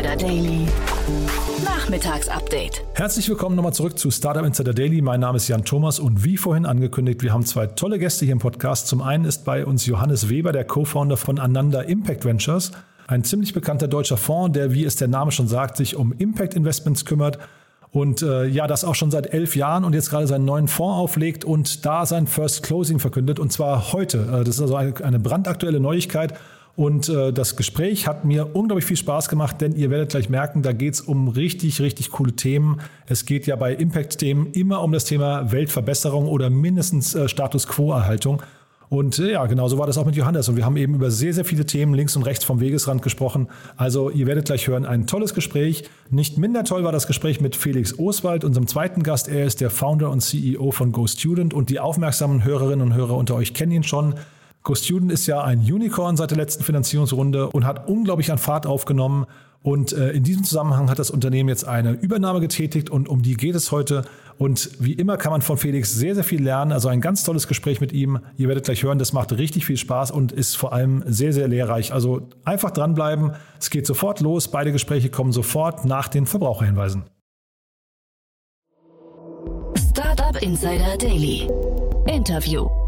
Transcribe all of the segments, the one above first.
Insider Daily. Nachmittagsupdate. Herzlich willkommen nochmal zurück zu Startup Insider Daily. Mein Name ist Jan Thomas und wie vorhin angekündigt, wir haben zwei tolle Gäste hier im Podcast. Zum einen ist bei uns Johannes Weber, der Co-Founder von Ananda Impact Ventures, ein ziemlich bekannter deutscher Fonds, der, wie es der Name schon sagt, sich um Impact Investments kümmert und äh, ja, das auch schon seit elf Jahren und jetzt gerade seinen neuen Fonds auflegt und da sein First Closing verkündet und zwar heute. Äh, das ist also eine, eine brandaktuelle Neuigkeit. Und äh, das Gespräch hat mir unglaublich viel Spaß gemacht, denn ihr werdet gleich merken, da geht es um richtig, richtig coole Themen. Es geht ja bei Impact-Themen immer um das Thema Weltverbesserung oder mindestens äh, Status Quo-Erhaltung. Und äh, ja, genauso war das auch mit Johannes. Und wir haben eben über sehr, sehr viele Themen links und rechts vom Wegesrand gesprochen. Also ihr werdet gleich hören, ein tolles Gespräch. Nicht minder toll war das Gespräch mit Felix Oswald, unserem zweiten Gast. Er ist der Founder und CEO von GoStudent und die aufmerksamen Hörerinnen und Hörer unter euch kennen ihn schon. GoStudent ist ja ein Unicorn seit der letzten Finanzierungsrunde und hat unglaublich an Fahrt aufgenommen. Und äh, in diesem Zusammenhang hat das Unternehmen jetzt eine Übernahme getätigt und um die geht es heute. Und wie immer kann man von Felix sehr, sehr viel lernen. Also ein ganz tolles Gespräch mit ihm. Ihr werdet gleich hören, das macht richtig viel Spaß und ist vor allem sehr, sehr lehrreich. Also einfach dranbleiben. Es geht sofort los. Beide Gespräche kommen sofort nach den Verbraucherhinweisen. Startup Insider Daily. Interview.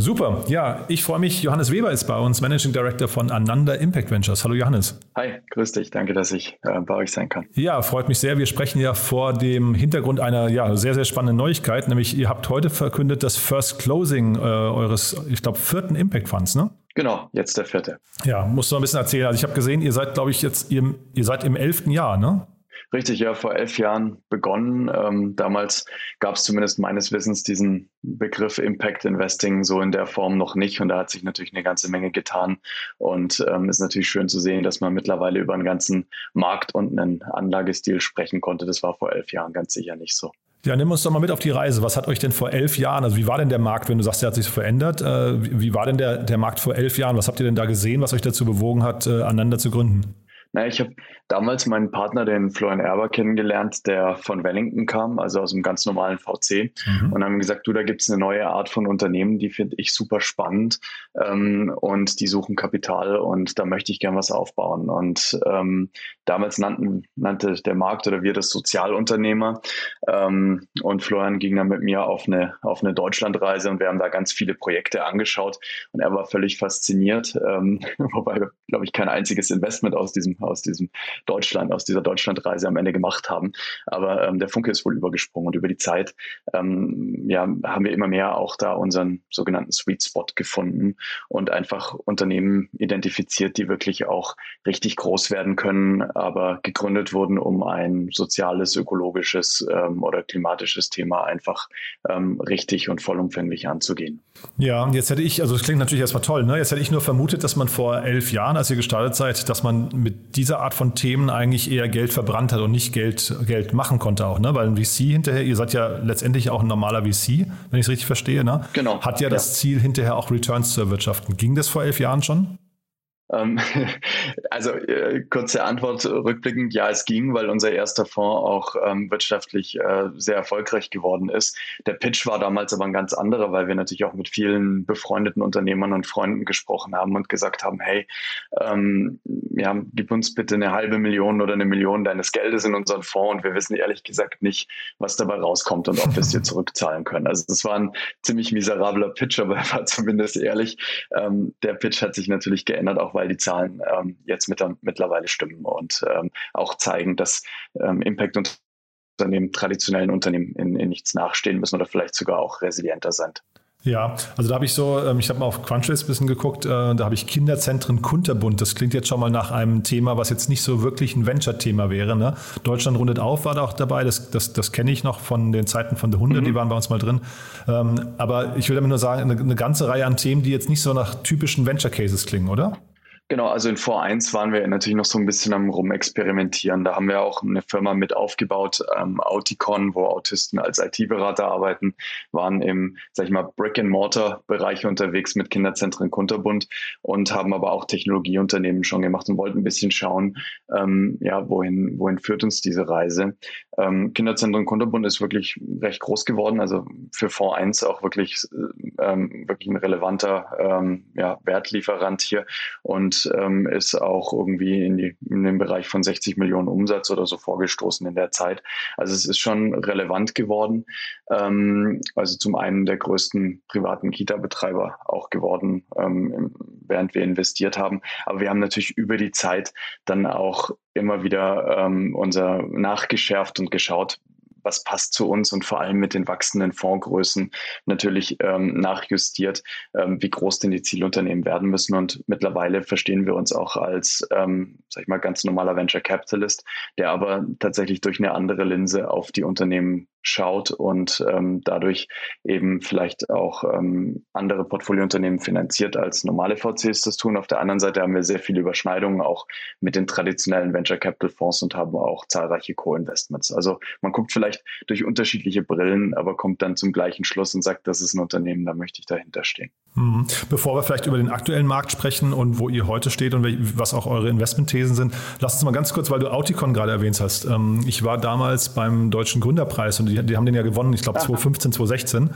Super. Ja, ich freue mich. Johannes Weber ist bei uns, Managing Director von Ananda Impact Ventures. Hallo Johannes. Hi, grüß dich. Danke, dass ich äh, bei euch sein kann. Ja, freut mich sehr. Wir sprechen ja vor dem Hintergrund einer ja, sehr, sehr spannenden Neuigkeit, nämlich ihr habt heute verkündet das First Closing äh, eures, ich glaube, vierten Impact Funds, ne? Genau, jetzt der vierte. Ja, musst du mal ein bisschen erzählen. Also ich habe gesehen, ihr seid, glaube ich, jetzt, ihr, ihr seid im elften Jahr, ne? Richtig, ja, vor elf Jahren begonnen. Ähm, damals gab es zumindest meines Wissens diesen Begriff Impact Investing so in der Form noch nicht. Und da hat sich natürlich eine ganze Menge getan. Und ähm, ist natürlich schön zu sehen, dass man mittlerweile über einen ganzen Markt und einen Anlagestil sprechen konnte. Das war vor elf Jahren ganz sicher nicht so. Ja, nimm uns doch mal mit auf die Reise. Was hat euch denn vor elf Jahren, also wie war denn der Markt, wenn du sagst, der hat sich verändert? Äh, wie war denn der, der Markt vor elf Jahren? Was habt ihr denn da gesehen, was euch dazu bewogen hat, äh, aneinander zu gründen? Naja, ich habe damals meinen Partner, den Florian Erber, kennengelernt, der von Wellington kam, also aus einem ganz normalen VC. Mhm. Und haben gesagt, du, da gibt es eine neue Art von Unternehmen, die finde ich super spannend ähm, und die suchen Kapital und da möchte ich gern was aufbauen. Und ähm, damals nannten, nannte der Markt oder wir das Sozialunternehmer. Ähm, und Florian ging dann mit mir auf eine, auf eine Deutschlandreise und wir haben da ganz viele Projekte angeschaut und er war völlig fasziniert, ähm, wobei wir, glaube ich, kein einziges Investment aus diesem aus diesem Deutschland, aus dieser Deutschlandreise am Ende gemacht haben. Aber ähm, der Funke ist wohl übergesprungen und über die Zeit ähm, ja, haben wir immer mehr auch da unseren sogenannten Sweet Spot gefunden und einfach Unternehmen identifiziert, die wirklich auch richtig groß werden können, aber gegründet wurden, um ein soziales, ökologisches ähm, oder klimatisches Thema einfach ähm, richtig und vollumfänglich anzugehen. Ja, jetzt hätte ich, also das klingt natürlich erstmal toll, ne? Jetzt hätte ich nur vermutet, dass man vor elf Jahren, als ihr gestartet seid, dass man mit dieser Art von Themen eigentlich eher Geld verbrannt hat und nicht Geld, Geld machen konnte auch, ne? Weil ein VC hinterher, ihr seid ja letztendlich auch ein normaler VC, wenn ich es richtig verstehe, ne? Genau. Hat ja das Ziel, hinterher auch Returns zu erwirtschaften. Ging das vor elf Jahren schon? Ähm, also äh, kurze Antwort rückblickend, ja, es ging, weil unser erster Fonds auch ähm, wirtschaftlich äh, sehr erfolgreich geworden ist. Der Pitch war damals aber ein ganz anderer, weil wir natürlich auch mit vielen befreundeten Unternehmern und Freunden gesprochen haben und gesagt haben, hey, ähm, ja, gib uns bitte eine halbe Million oder eine Million deines Geldes in unseren Fonds und wir wissen ehrlich gesagt nicht, was dabei rauskommt und ob wir es dir zurückzahlen können. Also das war ein ziemlich miserabler Pitch, aber er war zumindest ehrlich. Ähm, der Pitch hat sich natürlich geändert, auch weil die Zahlen ähm, jetzt mit, mittlerweile stimmen und ähm, auch zeigen, dass ähm, Impact-Unternehmen traditionellen Unternehmen in, in nichts nachstehen müssen oder vielleicht sogar auch resilienter sind. Ja, also da habe ich so, ähm, ich habe mal auf Crunchbase ein bisschen geguckt, äh, da habe ich Kinderzentren Kunterbund. Das klingt jetzt schon mal nach einem Thema, was jetzt nicht so wirklich ein Venture-Thema wäre. Ne? Deutschland rundet auf war da auch dabei, das, das, das kenne ich noch von den Zeiten von der Hunde, mhm. die waren bei uns mal drin. Ähm, aber ich will damit nur sagen, eine, eine ganze Reihe an Themen, die jetzt nicht so nach typischen Venture-Cases klingen, oder? Genau, also in V1 waren wir natürlich noch so ein bisschen am Rumexperimentieren. Da haben wir auch eine Firma mit aufgebaut, ähm, Auticon, wo Autisten als IT-Berater arbeiten, waren im, sag ich mal, Brick-and-Mortar-Bereich unterwegs mit Kinderzentren Kunterbund und haben aber auch Technologieunternehmen schon gemacht und wollten ein bisschen schauen, ähm, ja, wohin, wohin führt uns diese Reise. Ähm, Kinderzentren Kunterbund ist wirklich recht groß geworden, also für V1 auch wirklich, ähm, wirklich ein relevanter ähm, ja, Wertlieferant hier und ähm, ist auch irgendwie in, die, in den Bereich von 60 Millionen Umsatz oder so vorgestoßen in der Zeit. Also es ist schon relevant geworden. Ähm, also zum einen der größten privaten Kita-Betreiber auch geworden, ähm, während wir investiert haben. Aber wir haben natürlich über die Zeit dann auch immer wieder ähm, unser nachgeschärft und geschaut, was passt zu uns und vor allem mit den wachsenden Fondsgrößen natürlich ähm, nachjustiert, ähm, wie groß denn die Zielunternehmen werden müssen. Und mittlerweile verstehen wir uns auch als, ähm, sag ich mal, ganz normaler Venture Capitalist, der aber tatsächlich durch eine andere Linse auf die Unternehmen schaut und ähm, dadurch eben vielleicht auch ähm, andere Portfoliounternehmen finanziert als normale VCs das tun. Auf der anderen Seite haben wir sehr viele Überschneidungen auch mit den traditionellen Venture Capital Fonds und haben auch zahlreiche Co-Investments. Also man guckt vielleicht durch unterschiedliche Brillen, aber kommt dann zum gleichen Schluss und sagt, das ist ein Unternehmen, da möchte ich dahinter stehen. Mhm. Bevor wir vielleicht über den aktuellen Markt sprechen und wo ihr heute steht und was auch eure Investmentthesen sind, lass uns mal ganz kurz, weil du Auticon gerade erwähnt hast. Ähm, ich war damals beim Deutschen Gründerpreis und die, die haben den ja gewonnen, ich glaube 2015, 2016.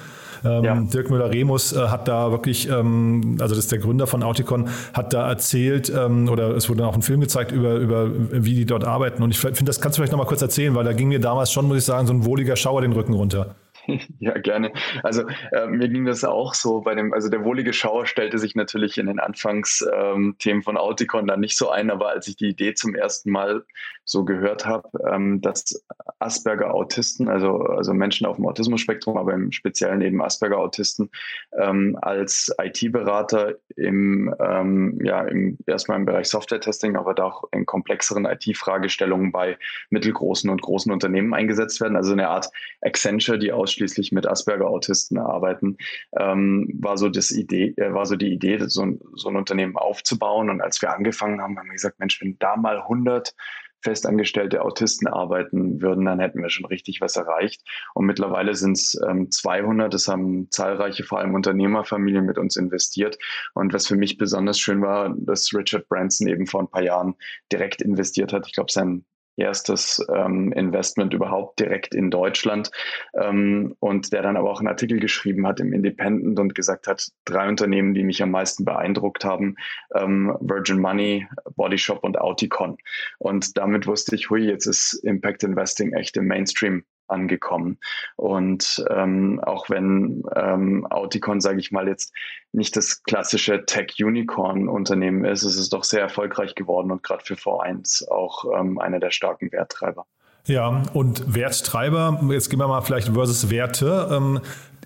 Ähm, ja. Dirk Müller-Remus äh, hat da wirklich, ähm, also das ist der Gründer von Auticon, hat da erzählt ähm, oder es wurde auch ein Film gezeigt über, über wie die dort arbeiten. Und ich finde, das kannst du vielleicht noch mal kurz erzählen, weil da ging mir damals schon, muss ich sagen, so ein wohliger Schauer den Rücken runter. Ja, gerne. Also äh, mir ging das auch so bei dem, also der wohlige Schauer stellte sich natürlich in den Anfangsthemen ähm, von Auticon dann nicht so ein, aber als ich die Idee zum ersten Mal so gehört habe, ähm, dass Asperger-Autisten, also, also Menschen auf dem Autismus-Spektrum, aber im Speziellen eben Asperger-Autisten, ähm, als IT-Berater im, ähm, ja, im, erstmal im Bereich Software-Testing, aber da auch in komplexeren IT-Fragestellungen bei mittelgroßen und großen Unternehmen eingesetzt werden. Also eine Art Accenture, die ausschließlich mit Asperger-Autisten arbeiten, ähm, war so das Idee, äh, war so die Idee, so ein, so ein Unternehmen aufzubauen. Und als wir angefangen haben, haben wir gesagt, Mensch, wenn da mal 100 festangestellte Autisten arbeiten würden, dann hätten wir schon richtig was erreicht. Und mittlerweile sind es ähm, 200. Das haben zahlreiche, vor allem Unternehmerfamilien mit uns investiert. Und was für mich besonders schön war, dass Richard Branson eben vor ein paar Jahren direkt investiert hat. Ich glaube, sein erstes ähm, Investment überhaupt direkt in Deutschland ähm, und der dann aber auch einen Artikel geschrieben hat im Independent und gesagt hat, drei Unternehmen, die mich am meisten beeindruckt haben, ähm, Virgin Money, Body Shop und Auticon. Und damit wusste ich, hui, jetzt ist Impact Investing echt im Mainstream angekommen. Und ähm, auch wenn ähm, Auticon, sage ich mal, jetzt nicht das klassische Tech-Unicorn-Unternehmen ist, ist es doch sehr erfolgreich geworden und gerade für V1 auch ähm, einer der starken Werttreiber. Ja, und Werttreiber, jetzt gehen wir mal vielleicht versus Werte.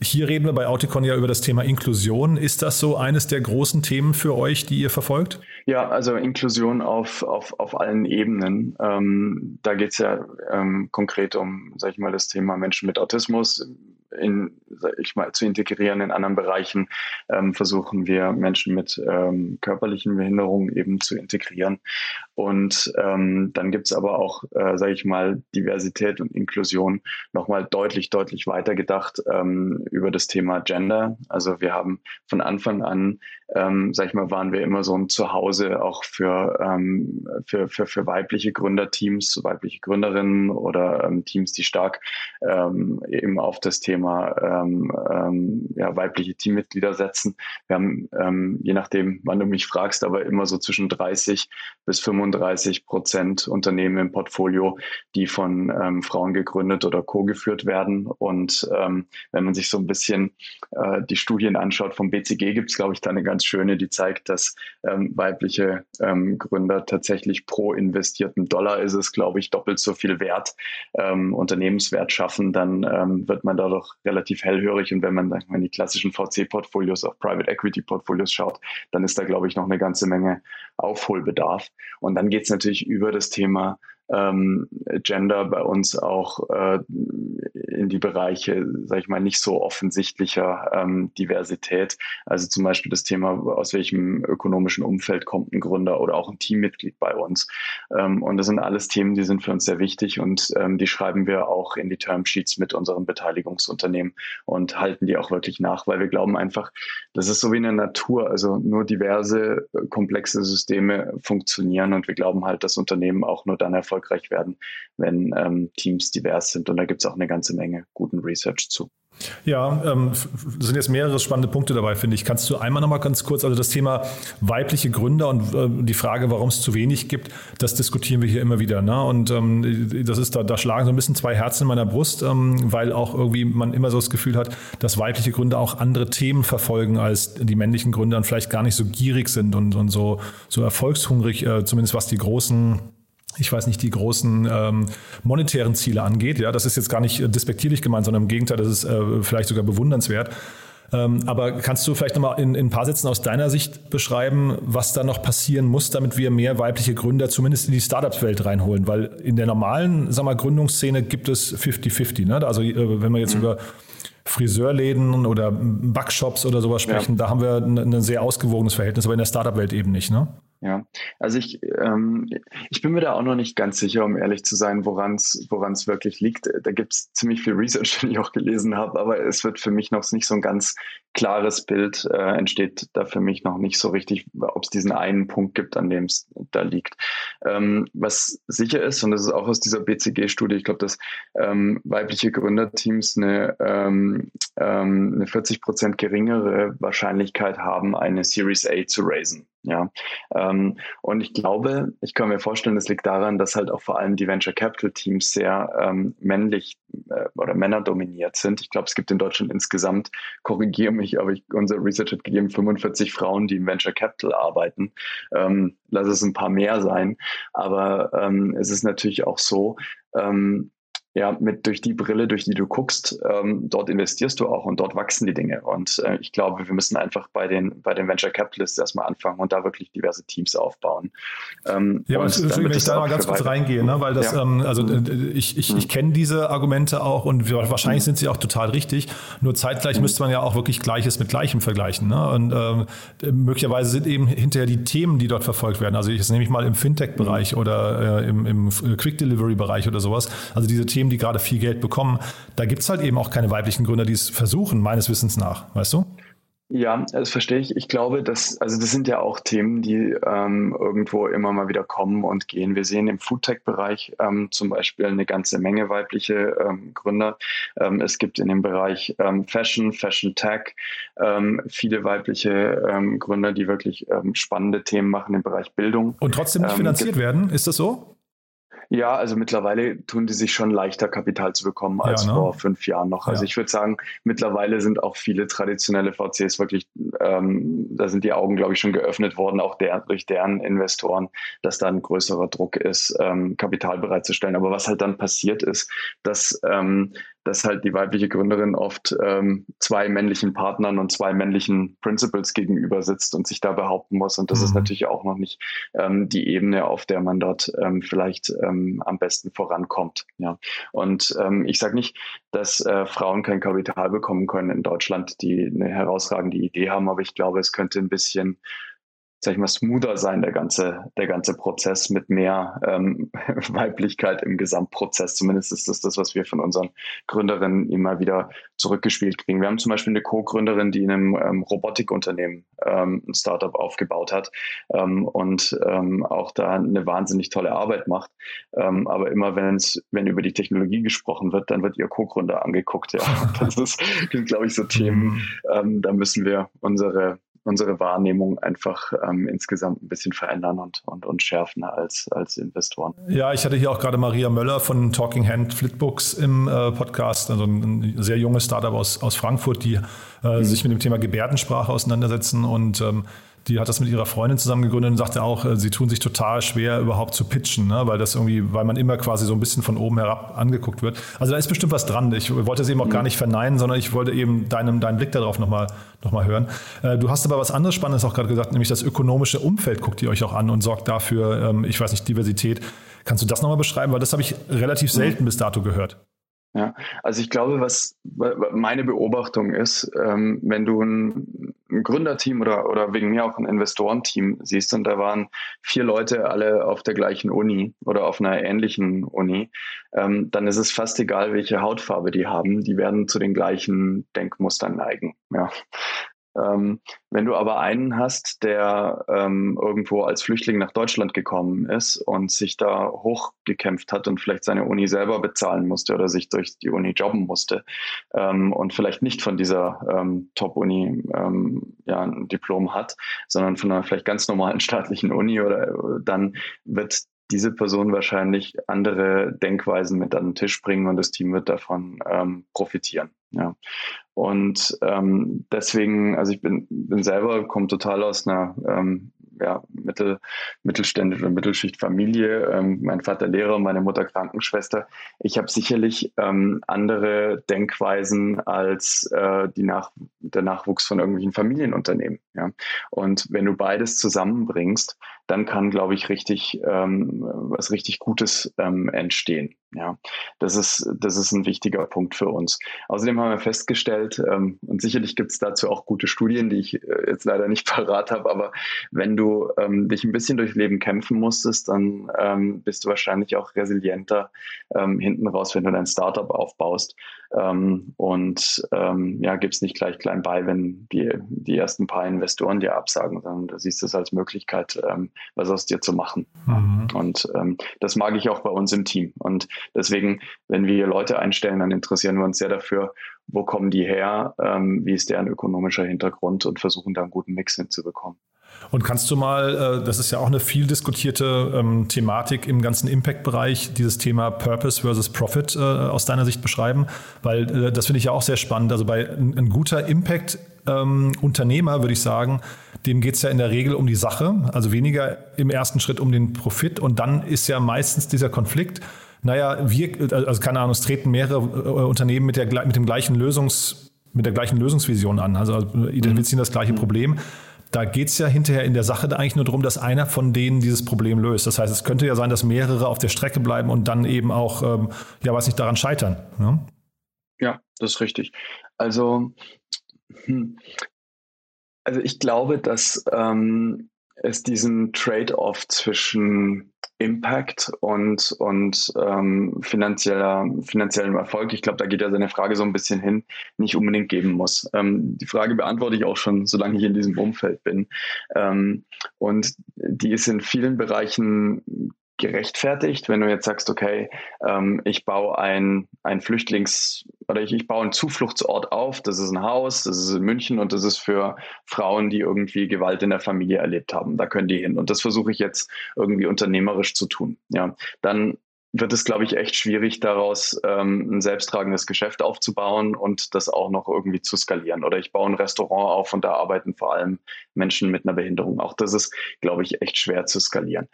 Hier reden wir bei Auticon ja über das Thema Inklusion. Ist das so eines der großen Themen für euch, die ihr verfolgt? Ja, also Inklusion auf, auf, auf allen Ebenen. Ähm, da geht es ja ähm, konkret um, sag ich mal, das Thema Menschen mit Autismus in, ich mal, zu integrieren in anderen Bereichen. Ähm, versuchen wir Menschen mit ähm, körperlichen Behinderungen eben zu integrieren. Und ähm, dann gibt es aber auch, äh, sage ich mal, Diversität und Inklusion nochmal deutlich, deutlich weiter gedacht ähm, über das Thema Gender. Also wir haben von Anfang an, ähm, sag ich mal, waren wir immer so ein Zuhause auch für, ähm, für, für, für weibliche Gründerteams, weibliche Gründerinnen oder ähm, Teams, die stark eben auf das Thema ähm, ähm, ja, weibliche Teammitglieder setzen. Wir haben, ähm, je nachdem, wann du mich fragst, aber immer so zwischen 30 bis 35 Prozent Unternehmen im Portfolio, die von ähm, Frauen gegründet oder co-geführt werden. Und ähm, wenn man sich so ein bisschen äh, die Studien anschaut, vom BCG gibt es, glaube ich, da eine ganz schöne, die zeigt, dass ähm, weibliche ähm, Gründer tatsächlich pro investierten Dollar ist es, glaube ich, doppelt so viel Wert, ähm, Unternehmenswert schaffen, dann ähm, wird man da doch relativ hellhörig. Und wenn man dann in die klassischen VC-Portfolios, auf Private Equity-Portfolios schaut, dann ist da, glaube ich, noch eine ganze Menge Aufholbedarf. Und dann geht es natürlich über das Thema ähm, Gender bei uns auch äh, in die Bereiche, sage ich mal, nicht so offensichtlicher ähm, Diversität. Also zum Beispiel das Thema, aus welchem ökonomischen Umfeld kommt ein Gründer oder auch ein Teammitglied bei uns. Ähm, und das sind alles Themen, die sind für uns sehr wichtig und ähm, die schreiben wir auch in die Termsheets mit unseren Beteiligungsunternehmen und halten die auch wirklich nach, weil wir glauben einfach, das ist so wie in der Natur. Also nur diverse, komplexe Systeme funktionieren und wir glauben halt, dass Unternehmen auch nur dann erfolgreich werden, wenn ähm, Teams divers sind. Und da gibt es auch eine ganze Menge guten Research zu. Ja, ähm, sind jetzt mehrere spannende Punkte dabei, finde ich. Kannst du einmal noch mal ganz kurz, also das Thema weibliche Gründer und äh, die Frage, warum es zu wenig gibt, das diskutieren wir hier immer wieder. Ne? Und ähm, das ist da, da schlagen so ein bisschen zwei Herzen in meiner Brust, ähm, weil auch irgendwie man immer so das Gefühl hat, dass weibliche Gründer auch andere Themen verfolgen als die männlichen Gründer und vielleicht gar nicht so gierig sind und, und so, so erfolgshungrig, äh, zumindest was die großen ich weiß nicht, die großen ähm, monetären Ziele angeht. Ja, das ist jetzt gar nicht äh, despektierlich gemeint, sondern im Gegenteil, das ist äh, vielleicht sogar bewundernswert. Ähm, aber kannst du vielleicht nochmal in, in ein paar Sätzen aus deiner Sicht beschreiben, was da noch passieren muss, damit wir mehr weibliche Gründer zumindest in die Startups-Welt reinholen? Weil in der normalen sag mal, Gründungsszene gibt es 50-50. Ne? Also äh, wenn wir jetzt mhm. über Friseurläden oder Backshops oder sowas sprechen, ja. da haben wir ein, ein sehr ausgewogenes Verhältnis, aber in der Startup-Welt eben nicht. Ne? Ja, also ich, ähm, ich bin mir da auch noch nicht ganz sicher, um ehrlich zu sein, woran es wirklich liegt. Da gibt es ziemlich viel Research, den ich auch gelesen habe, aber es wird für mich noch nicht so ein ganz klares Bild, äh, entsteht da für mich noch nicht so richtig, ob es diesen einen Punkt gibt, an dem es da liegt. Ähm, was sicher ist, und das ist auch aus dieser BCG-Studie, ich glaube, dass ähm, weibliche Gründerteams eine, ähm, ähm eine 40 Prozent geringere Wahrscheinlichkeit haben, eine Series A zu raisen. Ja, ähm, und ich glaube, ich kann mir vorstellen, das liegt daran, dass halt auch vor allem die Venture Capital Teams sehr ähm, männlich äh, oder männerdominiert sind. Ich glaube, es gibt in Deutschland insgesamt, korrigiere mich, aber ich, unser Research hat gegeben, 45 Frauen, die im Venture Capital arbeiten. Ähm, lass es ein paar mehr sein. Aber ähm, es ist natürlich auch so, ähm, ja, mit durch die Brille, durch die du guckst, ähm, dort investierst du auch und dort wachsen die Dinge. Und äh, ich glaube, wir müssen einfach bei den, bei den Venture Capitalists erstmal anfangen und da wirklich diverse Teams aufbauen. Ähm, ja, und und wenn ich da mal ganz kurz reingehe, ne? weil das, ja. ähm, also äh, ich, ich, ich kenne diese Argumente auch und wahrscheinlich mhm. sind sie auch total richtig. Nur zeitgleich mhm. müsste man ja auch wirklich Gleiches mit Gleichem vergleichen. Ne? Und ähm, möglicherweise sind eben hinterher die Themen, die dort verfolgt werden. Also ich nehme ich mal im Fintech-Bereich mhm. oder äh, im, im Quick-Delivery-Bereich oder sowas. Also diese Themen Themen, die gerade viel Geld bekommen, da gibt es halt eben auch keine weiblichen Gründer, die es versuchen, meines Wissens nach, weißt du? Ja, das verstehe ich. Ich glaube, dass, also das sind ja auch Themen, die ähm, irgendwo immer mal wieder kommen und gehen. Wir sehen im Foodtech-Bereich ähm, zum Beispiel eine ganze Menge weibliche ähm, Gründer. Ähm, es gibt in dem Bereich ähm, Fashion, Fashion Tech ähm, viele weibliche Gründer, die wirklich spannende Themen machen im Bereich Bildung. Und trotzdem nicht finanziert werden, ist das so? Ja, also mittlerweile tun die sich schon leichter Kapital zu bekommen als ja, ne? vor fünf Jahren noch. Also ja. ich würde sagen, mittlerweile sind auch viele traditionelle VCs wirklich, ähm, da sind die Augen, glaube ich, schon geöffnet worden, auch der, durch deren Investoren, dass da ein größerer Druck ist, ähm, Kapital bereitzustellen. Aber was halt dann passiert ist, dass ähm, dass halt die weibliche Gründerin oft ähm, zwei männlichen Partnern und zwei männlichen Principals gegenüber sitzt und sich da behaupten muss. Und das mhm. ist natürlich auch noch nicht ähm, die Ebene, auf der man dort ähm, vielleicht ähm, am besten vorankommt. Ja. Und ähm, ich sage nicht, dass äh, Frauen kein Kapital bekommen können in Deutschland, die eine herausragende Idee haben, aber ich glaube, es könnte ein bisschen sag ich mal, smoother sein, der ganze, der ganze Prozess mit mehr ähm, Weiblichkeit im Gesamtprozess. Zumindest ist das das, was wir von unseren Gründerinnen immer wieder zurückgespielt kriegen. Wir haben zum Beispiel eine Co-Gründerin, die in einem ähm, Robotikunternehmen ähm, ein Startup aufgebaut hat ähm, und ähm, auch da eine wahnsinnig tolle Arbeit macht. Ähm, aber immer wenn es, wenn über die Technologie gesprochen wird, dann wird ihr Co-Gründer angeguckt. Ja, das ist, glaube ich, so Themen. Mhm. Ähm, da müssen wir unsere unsere Wahrnehmung einfach ähm, insgesamt ein bisschen verändern und, und, und schärfen als, als Investoren. Ja, ich hatte hier auch gerade Maria Möller von Talking Hand Flipbooks im äh, Podcast, also ein sehr junges Startup aus, aus Frankfurt, die äh, mhm. sich mit dem Thema Gebärdensprache auseinandersetzen und ähm, die hat das mit ihrer Freundin zusammen gegründet und sagte auch, äh, sie tun sich total schwer, überhaupt zu pitchen, ne? weil das irgendwie, weil man immer quasi so ein bisschen von oben herab angeguckt wird. Also da ist bestimmt was dran. Ich wollte es eben auch mhm. gar nicht verneinen, sondern ich wollte eben deinen, deinen Blick darauf nochmal noch mal hören. Äh, du hast aber was anderes Spannendes auch gerade gesagt, nämlich das ökonomische Umfeld guckt ihr euch auch an und sorgt dafür, ähm, ich weiß nicht, Diversität. Kannst du das nochmal beschreiben? Weil das habe ich relativ mhm. selten bis dato gehört. Ja, also ich glaube, was meine Beobachtung ist, ähm, wenn du ein, Gründerteam oder, oder wegen mir auch ein Investorenteam siehst und da waren vier Leute alle auf der gleichen Uni oder auf einer ähnlichen Uni, ähm, dann ist es fast egal, welche Hautfarbe die haben, die werden zu den gleichen Denkmustern neigen. Ja. Ähm, wenn du aber einen hast, der ähm, irgendwo als Flüchtling nach Deutschland gekommen ist und sich da hochgekämpft hat und vielleicht seine Uni selber bezahlen musste oder sich durch die Uni jobben musste ähm, und vielleicht nicht von dieser ähm, Top-Uni ähm, ja, ein Diplom hat, sondern von einer vielleicht ganz normalen staatlichen Uni oder äh, dann wird diese Person wahrscheinlich andere Denkweisen mit an den Tisch bringen und das Team wird davon ähm, profitieren. Ja. Und ähm, deswegen, also ich bin, bin selber, komme total aus einer ähm, ja, Mittel, mittelständische Mittelschichtfamilie. Ähm, mein Vater Lehrer, meine Mutter Krankenschwester. Ich habe sicherlich ähm, andere Denkweisen als äh, die Nach der Nachwuchs von irgendwelchen Familienunternehmen. Ja. Und wenn du beides zusammenbringst, dann kann, glaube ich, richtig ähm, was richtig Gutes ähm, entstehen. Ja, das ist, das ist ein wichtiger Punkt für uns. Außerdem haben wir festgestellt, ähm, und sicherlich gibt es dazu auch gute Studien, die ich äh, jetzt leider nicht parat habe, aber wenn du ähm, dich ein bisschen durchs Leben kämpfen musstest, dann ähm, bist du wahrscheinlich auch resilienter ähm, hinten raus, wenn du dein Startup aufbaust. Ähm, und ähm, ja, gibst nicht gleich klein bei, wenn die, die ersten paar Investoren dir absagen, sondern du siehst es als Möglichkeit, ähm, was aus dir zu machen. Mhm. Und ähm, das mag ich auch bei uns im Team. Und deswegen, wenn wir Leute einstellen, dann interessieren wir uns sehr dafür, wo kommen die her, ähm, wie ist deren ökonomischer Hintergrund und versuchen da einen guten Mix hinzubekommen. Und kannst du mal, äh, das ist ja auch eine viel diskutierte ähm, Thematik im ganzen Impact-Bereich, dieses Thema Purpose versus Profit äh, aus deiner Sicht beschreiben? Weil äh, das finde ich ja auch sehr spannend. Also bei ein, guter Impact-Unternehmer, ähm, würde ich sagen, dem geht es ja in der Regel um die Sache, also weniger im ersten Schritt um den Profit. Und dann ist ja meistens dieser Konflikt, naja, wir, also keine Ahnung, es treten mehrere Unternehmen mit, der, mit dem gleichen Lösungs, mit der gleichen Lösungsvision an, also identifizieren das gleiche mhm. Problem da geht es ja hinterher in der Sache eigentlich nur darum, dass einer von denen dieses Problem löst. Das heißt, es könnte ja sein, dass mehrere auf der Strecke bleiben und dann eben auch, ähm, ja, weiß nicht, daran scheitern. Ne? Ja, das ist richtig. Also, hm, also ich glaube, dass ähm, es diesen Trade-off zwischen Impact und, und ähm, finanzieller, finanziellem Erfolg, ich glaube, da geht ja seine Frage so ein bisschen hin, nicht unbedingt geben muss. Ähm, die Frage beantworte ich auch schon, solange ich in diesem Umfeld bin. Ähm, und die ist in vielen Bereichen gerechtfertigt, wenn du jetzt sagst, okay, ähm, ich baue ein, ein Flüchtlings- oder ich, ich baue einen Zufluchtsort auf, das ist ein Haus, das ist in München und das ist für Frauen, die irgendwie Gewalt in der Familie erlebt haben. Da können die hin. Und das versuche ich jetzt irgendwie unternehmerisch zu tun. Ja, dann wird es, glaube ich, echt schwierig, daraus ähm, ein selbsttragendes Geschäft aufzubauen und das auch noch irgendwie zu skalieren. Oder ich baue ein Restaurant auf und da arbeiten vor allem Menschen mit einer Behinderung. Auch das ist, glaube ich, echt schwer zu skalieren.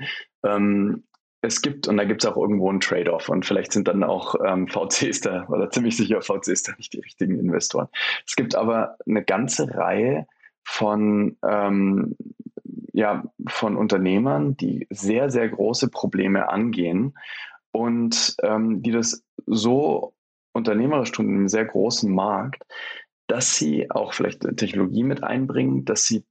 Ähm, es gibt, und da gibt es auch irgendwo einen Trade-off und vielleicht sind dann auch ähm, VCs da, oder ziemlich sicher VCs da nicht die richtigen Investoren. Es gibt aber eine ganze Reihe von, ähm, ja, von Unternehmern, die sehr, sehr große Probleme angehen und ähm, die das so unternehmerisch tun in einem sehr großen Markt, dass sie auch vielleicht Technologie mit einbringen, dass sie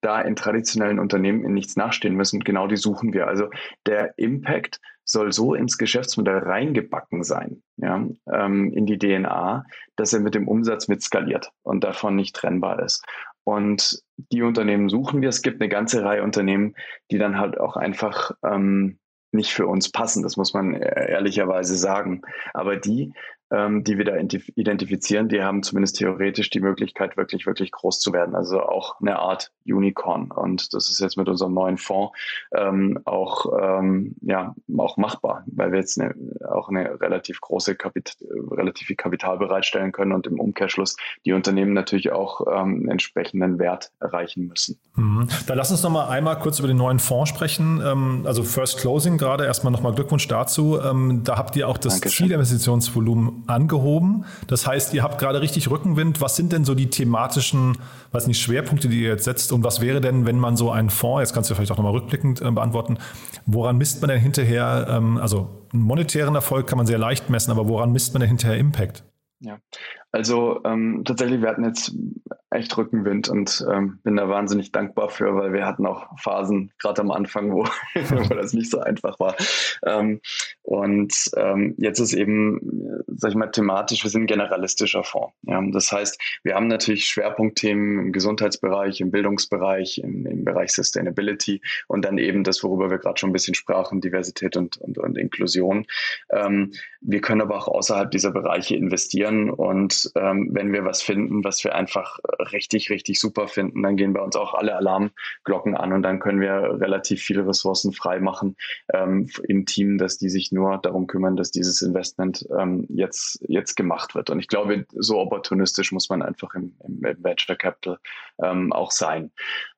da in traditionellen Unternehmen in nichts nachstehen müssen. Genau die suchen wir. Also der Impact soll so ins Geschäftsmodell reingebacken sein, ja, ähm, in die DNA, dass er mit dem Umsatz mit skaliert und davon nicht trennbar ist. Und die Unternehmen suchen wir. Es gibt eine ganze Reihe Unternehmen, die dann halt auch einfach ähm, nicht für uns passen. Das muss man e-, ehrlicherweise sagen. Aber die ähm, die wir da identifizieren, die haben zumindest theoretisch die Möglichkeit, wirklich, wirklich groß zu werden. Also auch eine Art Unicorn. Und das ist jetzt mit unserem neuen Fonds ähm, auch, ähm, ja, auch machbar, weil wir jetzt eine, auch eine relativ große Kapit relativ viel Kapital bereitstellen können und im Umkehrschluss die Unternehmen natürlich auch ähm, entsprechenden Wert erreichen müssen. Mhm. Da lass uns noch mal einmal kurz über den neuen Fonds sprechen. Ähm, also First Closing gerade. Erstmal nochmal Glückwunsch dazu. Ähm, da habt ihr auch das Dankeschön. Zielinvestitionsvolumen angehoben. Das heißt, ihr habt gerade richtig Rückenwind. Was sind denn so die thematischen, weiß nicht, Schwerpunkte, die ihr jetzt setzt? Und was wäre denn, wenn man so einen Fonds, jetzt kannst du vielleicht auch nochmal rückblickend äh, beantworten, woran misst man denn hinterher, ähm, also einen monetären Erfolg kann man sehr leicht messen, aber woran misst man denn hinterher Impact? Ja, Also ähm, tatsächlich, wir hatten jetzt echt Rückenwind und ähm, bin da wahnsinnig dankbar für, weil wir hatten auch Phasen, gerade am Anfang, wo, wo das nicht so einfach war. Ähm, und ähm, jetzt ist eben, sag ich mal, thematisch, wir sind ein generalistischer Fonds. Ja? Das heißt, wir haben natürlich Schwerpunktthemen im Gesundheitsbereich, im Bildungsbereich, im, im Bereich Sustainability und dann eben das, worüber wir gerade schon ein bisschen sprachen, Diversität und, und, und Inklusion. Ähm, wir können aber auch außerhalb dieser Bereiche investieren und ähm, wenn wir was finden, was wir einfach richtig, richtig super finden, dann gehen bei uns auch alle Alarmglocken an und dann können wir relativ viele Ressourcen freimachen ähm, im Team, dass die sich nur darum kümmern, dass dieses Investment ähm, jetzt, jetzt gemacht wird. Und ich glaube, so opportunistisch muss man einfach im, im Venture Capital ähm, auch sein.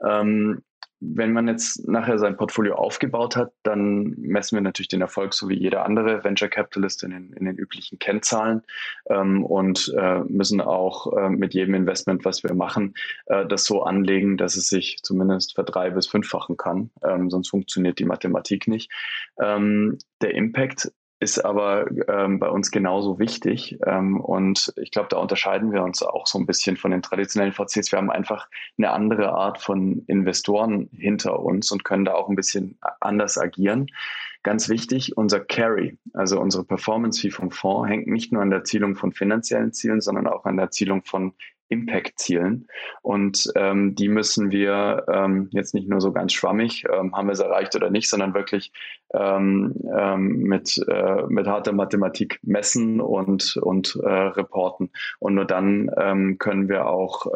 Ähm, wenn man jetzt nachher sein Portfolio aufgebaut hat, dann messen wir natürlich den Erfolg so wie jeder andere Venture Capitalist in den, in den üblichen Kennzahlen ähm, und äh, müssen auch äh, mit jedem Investment, was wir machen, äh, das so anlegen, dass es sich zumindest verdrei- bis fünffachen kann. Ähm, sonst funktioniert die Mathematik nicht. Ähm, der Impact ist aber ähm, bei uns genauso wichtig. Ähm, und ich glaube, da unterscheiden wir uns auch so ein bisschen von den traditionellen VCs. Wir haben einfach eine andere Art von Investoren hinter uns und können da auch ein bisschen anders agieren. Ganz wichtig, unser Carry, also unsere Performance Fee vom Fonds, hängt nicht nur an der Erzielung von finanziellen Zielen, sondern auch an der Erzielung von Impact-Zielen. Und ähm, die müssen wir ähm, jetzt nicht nur so ganz schwammig, ähm, haben wir es erreicht oder nicht, sondern wirklich ähm, ähm, mit, äh, mit harter Mathematik messen und, und äh, reporten. Und nur dann ähm, können wir auch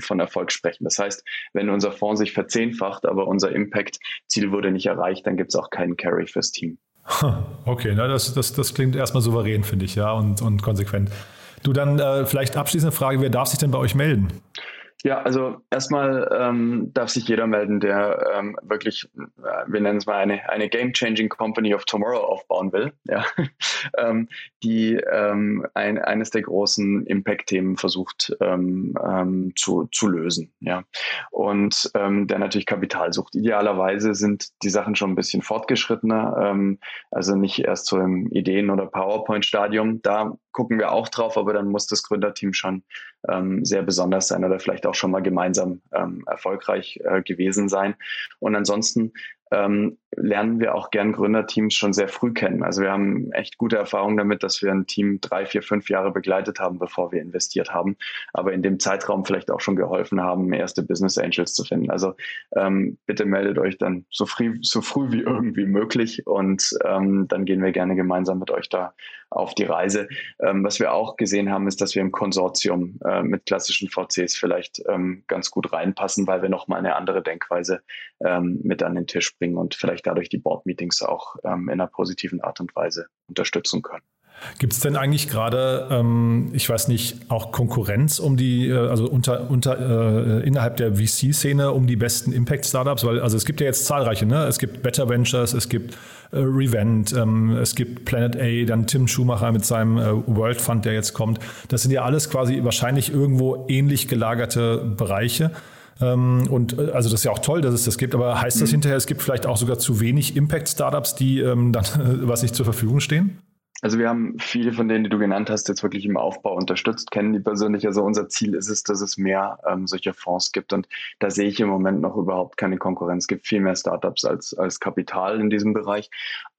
von Erfolg sprechen. Das heißt, wenn unser Fonds sich verzehnfacht, aber unser Impact-Ziel wurde nicht erreicht, dann gibt es auch keinen Carry fürs Team. Okay, na, das, das, das klingt erstmal souverän, finde ich, ja, und, und konsequent. Du dann äh, vielleicht abschließende Frage, wer darf sich denn bei euch melden? Ja, also erstmal ähm, darf sich jeder melden, der ähm, wirklich, äh, wir nennen es mal eine, eine Game-Changing Company of Tomorrow aufbauen will, ja, ähm, die ähm, ein, eines der großen Impact-Themen versucht ähm, ähm, zu, zu lösen. Ja. Und ähm, der natürlich Kapital sucht. Idealerweise sind die Sachen schon ein bisschen fortgeschrittener, ähm, also nicht erst so im Ideen- oder PowerPoint-Stadium. Da gucken wir auch drauf, aber dann muss das Gründerteam schon ähm, sehr besonders sein oder vielleicht auch schon mal gemeinsam ähm, erfolgreich äh, gewesen sein. Und ansonsten ähm, lernen wir auch gern Gründerteams schon sehr früh kennen. Also wir haben echt gute Erfahrungen damit, dass wir ein Team drei, vier, fünf Jahre begleitet haben, bevor wir investiert haben, aber in dem Zeitraum vielleicht auch schon geholfen haben, erste Business Angels zu finden. Also ähm, bitte meldet euch dann so früh, so früh wie irgendwie möglich und ähm, dann gehen wir gerne gemeinsam mit euch da auf die Reise. Ähm, was wir auch gesehen haben, ist, dass wir im Konsortium äh, mit klassischen VCs vielleicht ähm, ganz gut reinpassen, weil wir nochmal eine andere Denkweise ähm, mit an den Tisch bringen und vielleicht dadurch die Board-Meetings auch ähm, in einer positiven Art und Weise unterstützen können. Gibt es denn eigentlich gerade, ähm, ich weiß nicht, auch Konkurrenz um die, äh, also unter, unter, äh, innerhalb der VC-Szene um die besten Impact-Startups? Weil, also es gibt ja jetzt zahlreiche, ne? Es gibt Better Ventures, es gibt äh, Revent, ähm, es gibt Planet A, dann Tim Schumacher mit seinem äh, World Fund, der jetzt kommt. Das sind ja alles quasi wahrscheinlich irgendwo ähnlich gelagerte Bereiche. Ähm, und äh, also das ist ja auch toll, dass es das gibt, aber heißt das mhm. hinterher, es gibt vielleicht auch sogar zu wenig Impact-Startups, die ähm, dann was nicht zur Verfügung stehen? Also wir haben viele von denen, die du genannt hast, jetzt wirklich im Aufbau unterstützt, kennen die persönlich. Also unser Ziel ist es, dass es mehr ähm, solcher Fonds gibt. Und da sehe ich im Moment noch überhaupt keine Konkurrenz. Es gibt viel mehr Startups als, als Kapital in diesem Bereich.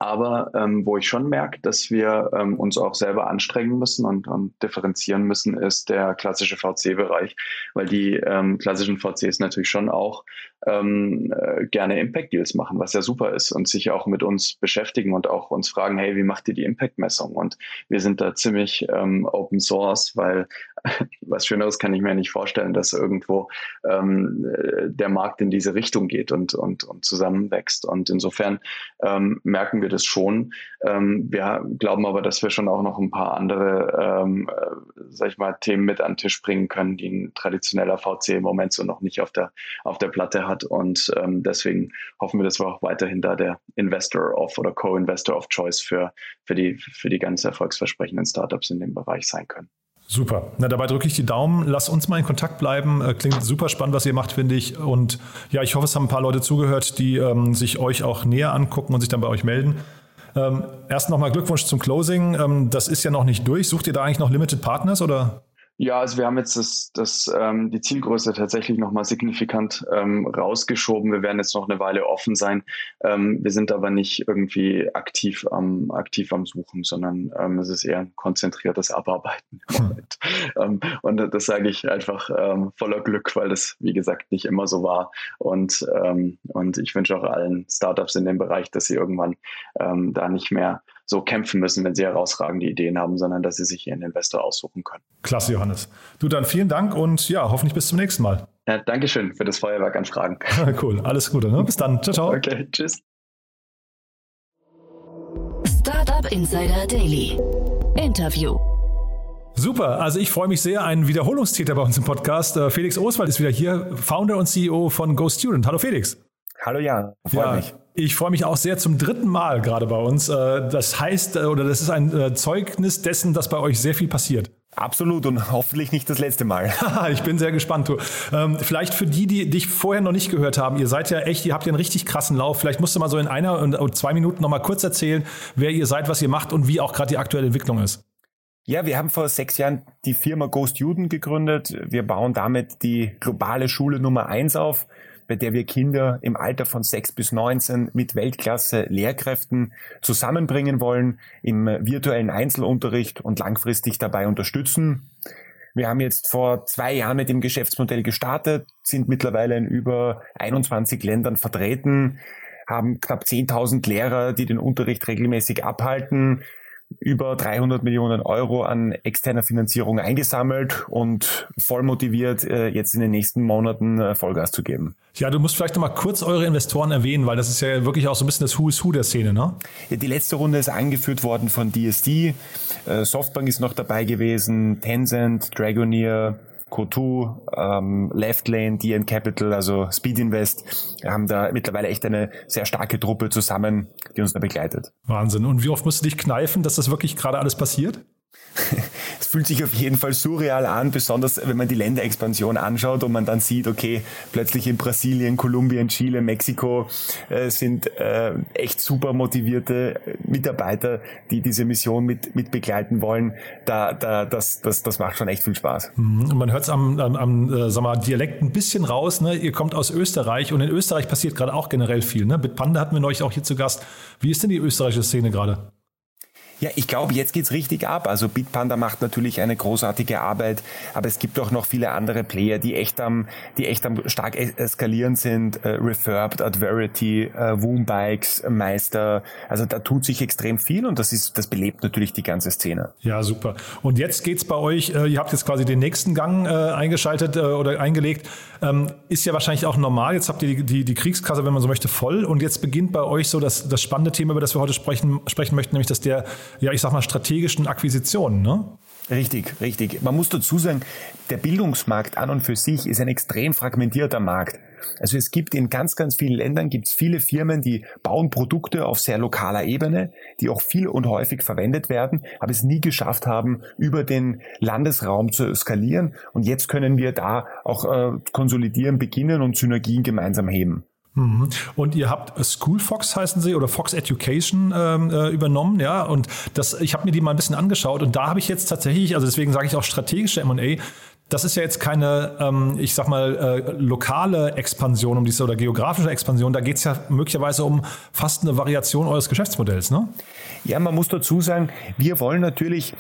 Aber ähm, wo ich schon merke, dass wir ähm, uns auch selber anstrengen müssen und, und differenzieren müssen, ist der klassische VC-Bereich, weil die ähm, klassischen VCs natürlich schon auch ähm, äh, gerne Impact-Deals machen, was ja super ist und sich auch mit uns beschäftigen und auch uns fragen, hey, wie macht ihr die Impact-Messung? Und wir sind da ziemlich ähm, Open Source, weil was Schöneres kann ich mir nicht vorstellen, dass irgendwo ähm, der Markt in diese Richtung geht und, und, und zusammenwächst. Und insofern ähm, merken wir das schon. Ähm, wir glauben aber, dass wir schon auch noch ein paar andere, ähm, äh, sag ich mal, Themen mit an den Tisch bringen können, die ein traditioneller VC im Moment so noch nicht auf der, auf der Platte hat. Und ähm, deswegen hoffen wir, dass wir auch weiterhin da der Investor of oder Co-Investor of Choice für, für, die, für die ganz erfolgsversprechenden Startups in dem Bereich sein können. Super. Na, dabei drücke ich die Daumen. Lass uns mal in Kontakt bleiben. Äh, klingt super spannend, was ihr macht, finde ich. Und ja, ich hoffe, es haben ein paar Leute zugehört, die ähm, sich euch auch näher angucken und sich dann bei euch melden. Ähm, erst nochmal Glückwunsch zum Closing. Ähm, das ist ja noch nicht durch. Sucht ihr da eigentlich noch Limited Partners oder? Ja, also wir haben jetzt das, das, ähm, die Zielgröße tatsächlich nochmal signifikant ähm, rausgeschoben. Wir werden jetzt noch eine Weile offen sein. Ähm, wir sind aber nicht irgendwie aktiv am, aktiv am Suchen, sondern ähm, es ist eher ein konzentriertes Abarbeiten. Hm. und das sage ich einfach ähm, voller Glück, weil das, wie gesagt, nicht immer so war. Und, ähm, und ich wünsche auch allen Startups in dem Bereich, dass sie irgendwann ähm, da nicht mehr so kämpfen müssen, wenn sie herausragende Ideen haben, sondern dass sie sich ihren Investor aussuchen können. Klasse, Johannes. Du dann vielen Dank und ja, hoffentlich bis zum nächsten Mal. Ja, Dankeschön für das Feuerwerk an Fragen. cool, alles Gute. Ne? Bis dann. Ciao, ciao. Okay, tschüss. Startup Insider Daily. Interview. Super, also ich freue mich sehr. Ein Wiederholungstäter bei uns im Podcast. Äh, Felix Oswald ist wieder hier, Founder und CEO von GoStudent. Hallo Felix. Hallo Jan, freue ja, mich. Ich freue mich auch sehr zum dritten Mal gerade bei uns. Äh, das heißt, äh, oder das ist ein äh, Zeugnis dessen, dass bei euch sehr viel passiert. Absolut und hoffentlich nicht das letzte Mal. ich bin sehr gespannt. Du. Ähm, vielleicht für die, die dich vorher noch nicht gehört haben, ihr seid ja echt, ihr habt ja einen richtig krassen Lauf. Vielleicht musst du mal so in einer und zwei Minuten noch mal kurz erzählen, wer ihr seid, was ihr macht und wie auch gerade die aktuelle Entwicklung ist. Ja, wir haben vor sechs Jahren die Firma Ghost Juden gegründet. Wir bauen damit die globale Schule Nummer eins auf bei der wir Kinder im Alter von 6 bis 19 mit Weltklasse Lehrkräften zusammenbringen wollen, im virtuellen Einzelunterricht und langfristig dabei unterstützen. Wir haben jetzt vor zwei Jahren mit dem Geschäftsmodell gestartet, sind mittlerweile in über 21 Ländern vertreten, haben knapp 10.000 Lehrer, die den Unterricht regelmäßig abhalten, über 300 Millionen Euro an externer Finanzierung eingesammelt und voll motiviert, äh, jetzt in den nächsten Monaten äh, Vollgas zu geben. Ja, du musst vielleicht noch mal kurz eure Investoren erwähnen, weil das ist ja wirklich auch so ein bisschen das Who is Who der Szene, ne? Ja, die letzte Runde ist angeführt worden von DSD. Äh, Softbank ist noch dabei gewesen, Tencent, Dragoneer, Co2, ähm, Left Lane, DN Capital, also Speed Invest, haben da mittlerweile echt eine sehr starke Truppe zusammen, die uns da begleitet. Wahnsinn. Und wie oft musst du dich kneifen, dass das wirklich gerade alles passiert? es fühlt sich auf jeden Fall surreal an, besonders wenn man die Länderexpansion anschaut und man dann sieht, okay, plötzlich in Brasilien, Kolumbien, Chile, Mexiko äh, sind äh, echt super motivierte Mitarbeiter, die diese Mission mit, mit begleiten wollen. Da, da, das, das, das macht schon echt viel Spaß. Mhm. Und man hört es am, am, am äh, sag mal, Dialekt ein bisschen raus. Ne? Ihr kommt aus Österreich und in Österreich passiert gerade auch generell viel. Ne? Mit Panda hatten wir neulich auch hier zu Gast. Wie ist denn die österreichische Szene gerade? Ja, ich glaube, jetzt geht's richtig ab. Also Bitpanda macht natürlich eine großartige Arbeit, aber es gibt auch noch viele andere Player, die echt am, die echt am stark eskalieren sind. Äh, Refurbed, Adverity, äh, Bikes, Meister. Also da tut sich extrem viel und das ist, das belebt natürlich die ganze Szene. Ja, super. Und jetzt geht's bei euch, äh, ihr habt jetzt quasi den nächsten Gang äh, eingeschaltet äh, oder eingelegt. Ähm, ist ja wahrscheinlich auch normal. Jetzt habt ihr die, die, die Kriegskasse, wenn man so möchte, voll. Und jetzt beginnt bei euch so das, das spannende Thema, über das wir heute sprechen, sprechen möchten, nämlich dass der ja, ich sag mal, strategischen Akquisitionen, ne? Richtig, richtig. Man muss dazu sagen, der Bildungsmarkt an und für sich ist ein extrem fragmentierter Markt. Also es gibt in ganz, ganz vielen Ländern gibt es viele Firmen, die bauen Produkte auf sehr lokaler Ebene, die auch viel und häufig verwendet werden, aber es nie geschafft haben, über den Landesraum zu skalieren. Und jetzt können wir da auch äh, konsolidieren, beginnen und Synergien gemeinsam heben. Mhm. Und ihr habt School Fox heißen sie oder Fox Education ähm, äh, übernommen, ja. Und das, ich habe mir die mal ein bisschen angeschaut und da habe ich jetzt tatsächlich, also deswegen sage ich auch strategische M&A, das ist ja jetzt keine, ähm, ich sag mal, äh, lokale Expansion um diese oder geografische Expansion. Da geht es ja möglicherweise um fast eine Variation eures Geschäftsmodells, ne? Ja, man muss dazu sagen, wir wollen natürlich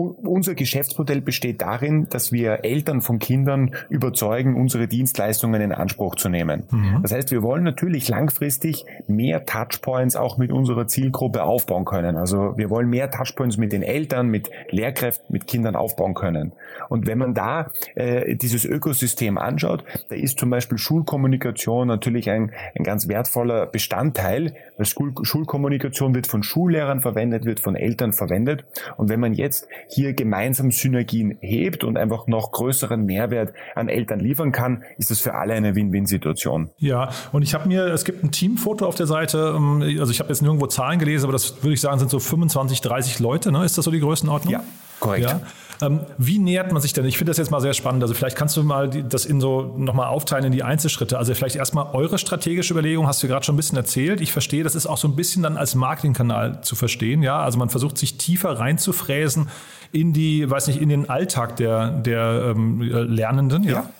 unser Geschäftsmodell besteht darin, dass wir Eltern von Kindern überzeugen, unsere Dienstleistungen in Anspruch zu nehmen. Mhm. Das heißt, wir wollen natürlich langfristig mehr Touchpoints auch mit unserer Zielgruppe aufbauen können. Also wir wollen mehr Touchpoints mit den Eltern, mit Lehrkräften, mit Kindern aufbauen können. Und wenn man da äh, dieses Ökosystem anschaut, da ist zum Beispiel Schulkommunikation natürlich ein, ein ganz wertvoller Bestandteil. Schul Schulkommunikation wird von Schullehrern verwendet, wird von Eltern verwendet. Und wenn man jetzt hier gemeinsam Synergien hebt und einfach noch größeren Mehrwert an Eltern liefern kann, ist das für alle eine Win-Win-Situation. Ja, und ich habe mir, es gibt ein Teamfoto auf der Seite, ähm, also ich habe jetzt nirgendwo Zahlen gelesen, aber das würde ich sagen, sind so 25, 30 Leute, ne? Ist das so die Größenordnung? Ja, korrekt. Ja. Ähm, wie nähert man sich denn? Ich finde das jetzt mal sehr spannend. Also vielleicht kannst du mal das in so nochmal aufteilen in die Einzelschritte. Also vielleicht erstmal eure strategische Überlegung, hast du gerade schon ein bisschen erzählt. Ich verstehe, das ist auch so ein bisschen dann als Marketingkanal zu verstehen. Ja, also man versucht sich tiefer reinzufräsen in die, weiß nicht, in den Alltag der, der ähm, Lernenden. ja. ja.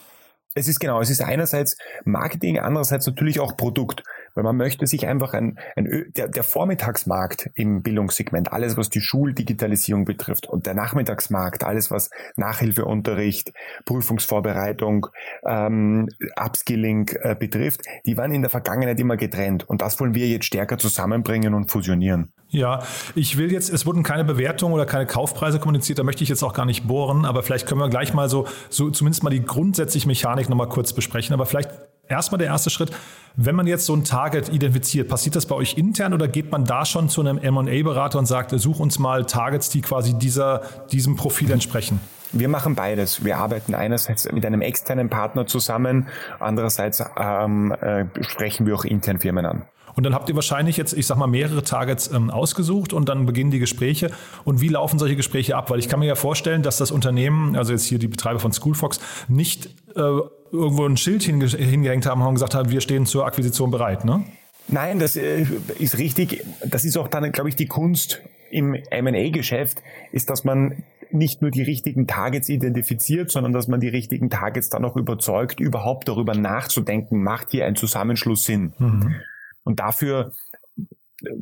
Es ist genau, es ist einerseits Marketing, andererseits natürlich auch Produkt weil man möchte sich einfach ein, ein der, der Vormittagsmarkt im Bildungssegment, alles was die Schuldigitalisierung betrifft und der Nachmittagsmarkt, alles was Nachhilfeunterricht, Prüfungsvorbereitung, ähm, Upskilling äh, betrifft, die waren in der Vergangenheit immer getrennt und das wollen wir jetzt stärker zusammenbringen und fusionieren. Ja, ich will jetzt, es wurden keine Bewertungen oder keine Kaufpreise kommuniziert, da möchte ich jetzt auch gar nicht bohren, aber vielleicht können wir gleich mal so, so zumindest mal die grundsätzliche Mechanik nochmal kurz besprechen. Aber vielleicht erstmal der erste Schritt. Wenn man jetzt so ein Target identifiziert, passiert das bei euch intern oder geht man da schon zu einem M&A-Berater und sagt, such uns mal Targets, die quasi dieser, diesem Profil entsprechen? Wir machen beides. Wir arbeiten einerseits mit einem externen Partner zusammen, andererseits ähm, äh, sprechen wir auch intern Firmen an. Und dann habt ihr wahrscheinlich jetzt, ich sag mal, mehrere Targets ähm, ausgesucht und dann beginnen die Gespräche. Und wie laufen solche Gespräche ab? Weil ich kann mir ja vorstellen, dass das Unternehmen, also jetzt hier die Betreiber von Schoolfox, nicht äh, irgendwo ein Schild hinge hingehängt haben und gesagt haben, wir stehen zur Akquisition bereit, ne? Nein, das äh, ist richtig. Das ist auch dann, glaube ich, die Kunst im M&A-Geschäft, ist, dass man nicht nur die richtigen Targets identifiziert, sondern dass man die richtigen Targets dann auch überzeugt, überhaupt darüber nachzudenken, macht hier ein Zusammenschluss Sinn. Mhm. Und dafür,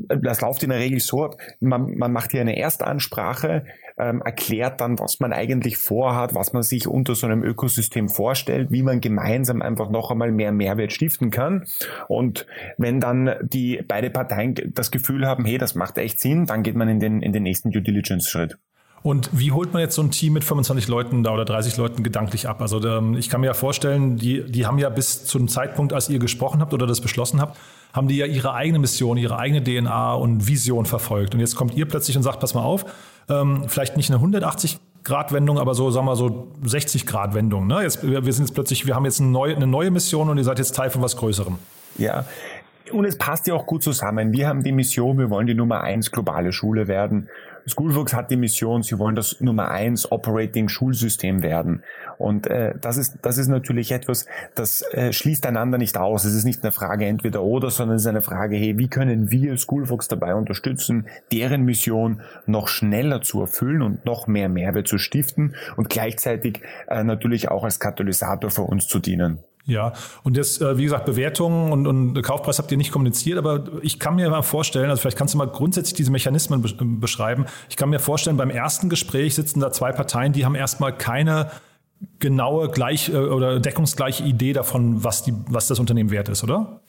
das läuft in der Regel so ab, man, man macht hier eine Erstansprache, ähm, erklärt dann, was man eigentlich vorhat, was man sich unter so einem Ökosystem vorstellt, wie man gemeinsam einfach noch einmal mehr Mehrwert stiften kann. Und wenn dann die beide Parteien das Gefühl haben, hey, das macht echt Sinn, dann geht man in den, in den nächsten Due Diligence Schritt. Und wie holt man jetzt so ein Team mit 25 Leuten da oder 30 Leuten gedanklich ab? Also ähm, ich kann mir ja vorstellen, die, die haben ja bis zum Zeitpunkt, als ihr gesprochen habt oder das beschlossen habt, haben die ja ihre eigene Mission, ihre eigene DNA und Vision verfolgt. Und jetzt kommt ihr plötzlich und sagt, pass mal auf, ähm, vielleicht nicht eine 180 Grad Wendung, aber so, sagen wir so 60 Grad Wendung. Ne? Jetzt, wir, sind jetzt plötzlich, wir haben jetzt eine neue, eine neue Mission und ihr seid jetzt Teil von was Größerem. Ja, und es passt ja auch gut zusammen. Wir haben die Mission, wir wollen die Nummer eins globale Schule werden. Schoolworks hat die Mission, sie wollen das Nummer eins Operating Schulsystem werden. Und äh, das ist das ist natürlich etwas, das äh, schließt einander nicht aus. Es ist nicht eine Frage entweder oder, sondern es ist eine Frage, hey, wie können wir Schoolworks dabei unterstützen, deren Mission noch schneller zu erfüllen und noch mehr Mehrwert zu stiften und gleichzeitig äh, natürlich auch als Katalysator für uns zu dienen. Ja, und jetzt, äh, wie gesagt, Bewertungen und, und Kaufpreis habt ihr nicht kommuniziert, aber ich kann mir mal vorstellen, also vielleicht kannst du mal grundsätzlich diese Mechanismen beschreiben. Ich kann mir vorstellen, beim ersten Gespräch sitzen da zwei Parteien, die haben erstmal keine genaue gleich äh, oder deckungsgleiche Idee davon, was, die, was das Unternehmen wert ist, oder?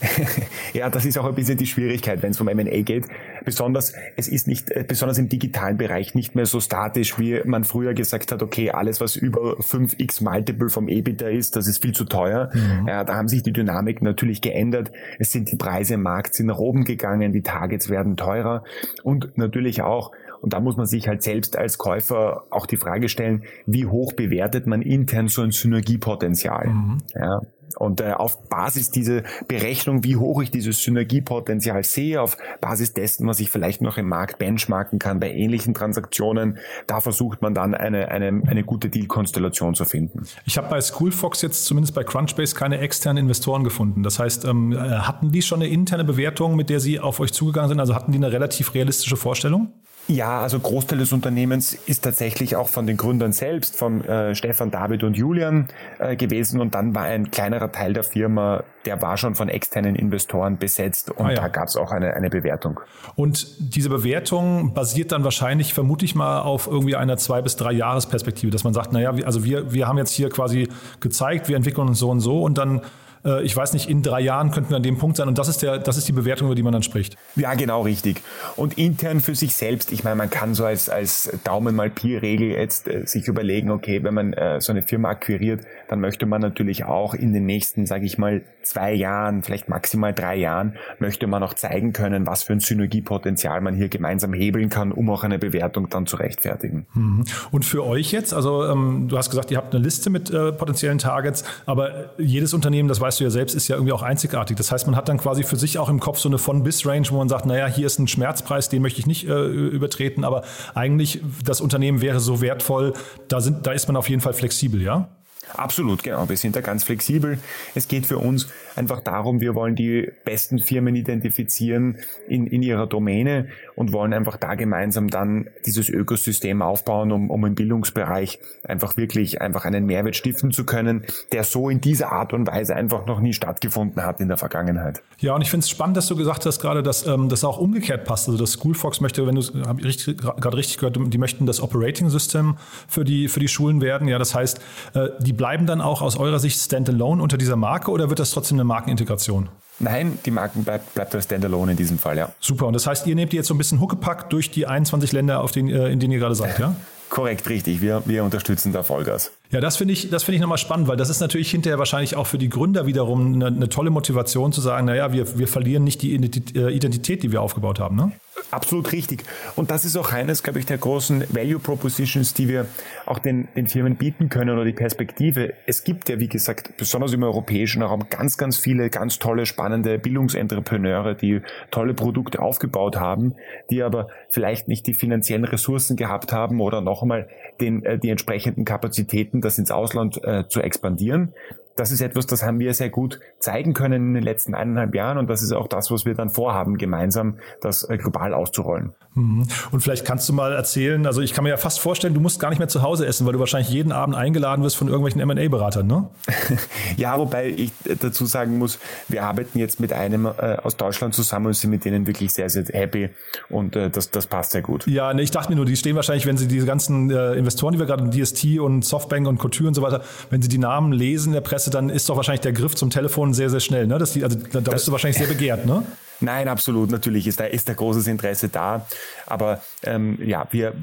ja, das ist auch ein bisschen die Schwierigkeit, wenn es um M&A geht. Besonders, es ist nicht, äh, besonders im digitalen Bereich nicht mehr so statisch, wie man früher gesagt hat, okay, alles, was über 5x Multiple vom EBITDA ist, das ist viel zu teuer. Mhm. Ja, da haben sich die Dynamik natürlich geändert. Es sind die Preise im Markt sind nach oben gegangen, die Targets werden teurer und natürlich auch, und da muss man sich halt selbst als Käufer auch die Frage stellen, wie hoch bewertet man intern so ein Synergiepotenzial? Mhm. Ja, und äh, auf Basis dieser Berechnung, wie hoch ich dieses Synergiepotenzial sehe, auf Basis dessen, was ich vielleicht noch im Markt benchmarken kann bei ähnlichen Transaktionen, da versucht man dann eine, eine, eine gute Deal-Konstellation zu finden. Ich habe bei Schoolfox jetzt zumindest bei Crunchbase keine externen Investoren gefunden. Das heißt, ähm, äh, hatten die schon eine interne Bewertung, mit der sie auf euch zugegangen sind? Also hatten die eine relativ realistische Vorstellung? Ja, also Großteil des Unternehmens ist tatsächlich auch von den Gründern selbst, von äh, Stefan, David und Julian äh, gewesen und dann war ein kleinerer Teil der Firma, der war schon von externen Investoren besetzt und ah, ja. da gab es auch eine, eine Bewertung. Und diese Bewertung basiert dann wahrscheinlich, vermute ich mal, auf irgendwie einer zwei bis drei Jahresperspektive, dass man sagt, naja, also wir, wir haben jetzt hier quasi gezeigt, wir entwickeln uns so und so und dann äh, ich weiß nicht, in drei Jahren könnten wir an dem Punkt sein und das ist, der, das ist die Bewertung, über die man dann spricht. Ja, genau, richtig. Und intern für sich selbst, ich meine, man kann so als, als Daumen mal Pi-Regel jetzt äh, sich überlegen, okay, wenn man äh, so eine Firma akquiriert, dann möchte man natürlich auch in den nächsten, sage ich mal, zwei Jahren, vielleicht maximal drei Jahren, möchte man auch zeigen können, was für ein Synergiepotenzial man hier gemeinsam hebeln kann, um auch eine Bewertung dann zu rechtfertigen. Mhm. Und für euch jetzt, also ähm, du hast gesagt, ihr habt eine Liste mit äh, potenziellen Targets, aber jedes Unternehmen, das weiß weißt du ja selbst, ist ja irgendwie auch einzigartig. Das heißt, man hat dann quasi für sich auch im Kopf so eine von-bis-Range, wo man sagt, naja, hier ist ein Schmerzpreis, den möchte ich nicht äh, übertreten, aber eigentlich das Unternehmen wäre so wertvoll, da, sind, da ist man auf jeden Fall flexibel, ja? Absolut, genau. Wir sind da ganz flexibel. Es geht für uns einfach darum, wir wollen die besten Firmen identifizieren in, in ihrer Domäne und wollen einfach da gemeinsam dann dieses Ökosystem aufbauen, um, um im Bildungsbereich einfach wirklich einfach einen Mehrwert stiften zu können, der so in dieser Art und Weise einfach noch nie stattgefunden hat in der Vergangenheit. Ja, und ich finde es spannend, dass du gesagt hast gerade, dass ähm, das auch umgekehrt passt. Also dass Schoolfox möchte, wenn du richtig, gerade richtig gehört, die möchten das Operating System für die für die Schulen werden. Ja, das heißt, äh, die bleiben dann auch aus eurer Sicht standalone unter dieser Marke oder wird das trotzdem eine Markenintegration? Nein, die Marken bleibt, bleibt als Standalone in diesem Fall, ja. Super. Und das heißt, ihr nehmt die jetzt so ein bisschen Huckepack durch die 21 Länder, auf denen, äh, in denen ihr gerade seid, ja? Korrekt, richtig. Wir, wir unterstützen da Vollgas. Ja, das finde ich, das finde ich nochmal spannend, weil das ist natürlich hinterher wahrscheinlich auch für die Gründer wiederum eine, eine tolle Motivation zu sagen, naja, wir, wir verlieren nicht die äh, Identität, die wir aufgebaut haben, ne? Absolut richtig. Und das ist auch eines, glaube ich, der großen Value Propositions, die wir auch den, den Firmen bieten können oder die Perspektive. Es gibt ja, wie gesagt, besonders im europäischen Raum ganz, ganz viele ganz tolle, spannende Bildungsentreprenneure, die tolle Produkte aufgebaut haben, die aber vielleicht nicht die finanziellen Ressourcen gehabt haben oder noch einmal den, äh, die entsprechenden Kapazitäten, das ins Ausland äh, zu expandieren das ist etwas, das haben wir sehr gut zeigen können in den letzten eineinhalb Jahren und das ist auch das, was wir dann vorhaben, gemeinsam das äh, global auszurollen. Mhm. Und vielleicht kannst du mal erzählen, also ich kann mir ja fast vorstellen, du musst gar nicht mehr zu Hause essen, weil du wahrscheinlich jeden Abend eingeladen wirst von irgendwelchen M&A-Beratern, ne? ja, wobei ich dazu sagen muss, wir arbeiten jetzt mit einem äh, aus Deutschland zusammen und sind mit denen wirklich sehr, sehr happy und äh, das, das passt sehr gut. Ja, ne, ich dachte mir nur, die stehen wahrscheinlich, wenn sie diese ganzen äh, Investoren, die wir gerade, DST und Softbank und Couture und so weiter, wenn sie die Namen lesen in der Presse, dann ist doch wahrscheinlich der Griff zum Telefon sehr, sehr schnell, ne? Das also da, da bist du wahrscheinlich sehr begehrt, ne? Nein, absolut. Natürlich ist da, ist da großes Interesse da. Aber ähm, ja, wir,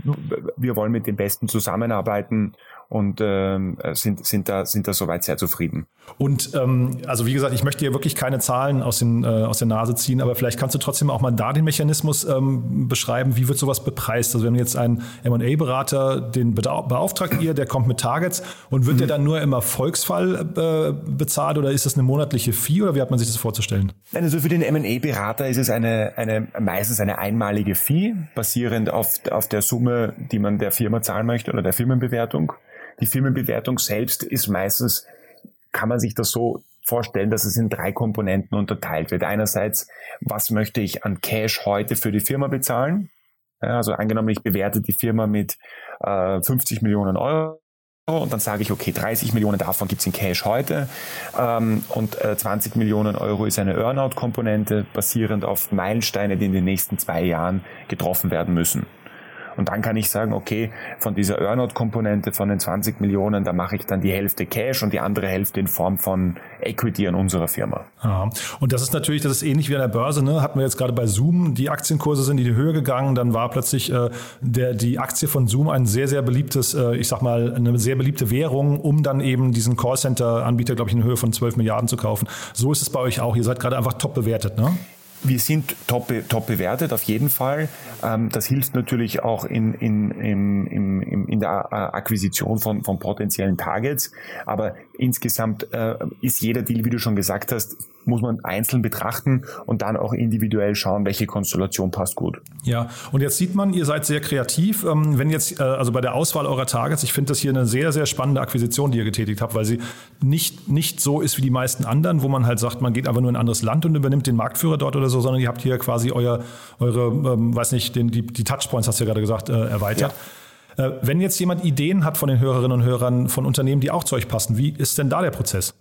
wir wollen mit den Besten zusammenarbeiten und ähm, sind, sind, da, sind da soweit sehr zufrieden. Und ähm, also wie gesagt, ich möchte dir wirklich keine Zahlen aus, den, äh, aus der Nase ziehen, aber vielleicht kannst du trotzdem auch mal da den Mechanismus ähm, beschreiben, wie wird sowas bepreist? Also wenn jetzt ein M&A-Berater, den beauftragt ihr, der kommt mit Targets und wird mhm. der dann nur im Erfolgsfall äh, bezahlt oder ist das eine monatliche Fee oder wie hat man sich das vorzustellen? Nein, also für den M&A-Berater ist es eine, eine, meistens eine einmalige Fee, basierend auf, auf der Summe, die man der Firma zahlen möchte oder der Firmenbewertung. Die Firmenbewertung selbst ist meistens, kann man sich das so vorstellen, dass es in drei Komponenten unterteilt wird. Einerseits, was möchte ich an Cash heute für die Firma bezahlen? also angenommen, ich bewerte die Firma mit äh, 50 Millionen Euro und dann sage ich, okay, 30 Millionen davon gibt's in Cash heute ähm, und äh, 20 Millionen Euro ist eine Earnout-Komponente basierend auf Meilensteine, die in den nächsten zwei Jahren getroffen werden müssen. Und dann kann ich sagen, okay, von dieser Earnout-Komponente von den 20 Millionen, da mache ich dann die Hälfte Cash und die andere Hälfte in Form von Equity an unserer Firma. Ja. Und das ist natürlich, das ist ähnlich wie an der Börse, ne? Hatten wir jetzt gerade bei Zoom, die Aktienkurse sind in die Höhe gegangen, dann war plötzlich äh, der, die Aktie von Zoom ein sehr, sehr beliebtes, äh, ich sag mal, eine sehr beliebte Währung, um dann eben diesen Callcenter-Anbieter, glaube ich, in Höhe von 12 Milliarden zu kaufen. So ist es bei euch auch. Ihr seid gerade einfach top bewertet, ne? Wir sind top, top bewertet, auf jeden Fall. Ähm, das hilft natürlich auch in, in, in, in, in der Akquisition von, von potenziellen Targets. Aber insgesamt äh, ist jeder Deal, wie du schon gesagt hast, muss man einzeln betrachten und dann auch individuell schauen, welche Konstellation passt gut. Ja, und jetzt sieht man, ihr seid sehr kreativ. Ähm, wenn jetzt, äh, also bei der Auswahl eurer Targets, ich finde das hier eine sehr, sehr spannende Akquisition, die ihr getätigt habt, weil sie nicht, nicht so ist wie die meisten anderen, wo man halt sagt, man geht aber nur in ein anderes Land und übernimmt den Marktführer dort oder so, sondern ihr habt hier quasi euer, eure, ähm, weiß nicht, den, die, die Touchpoints, hast du ja gerade gesagt, äh, erweitert. Ja. Äh, wenn jetzt jemand Ideen hat von den Hörerinnen und Hörern von Unternehmen, die auch zu euch passen, wie ist denn da der Prozess?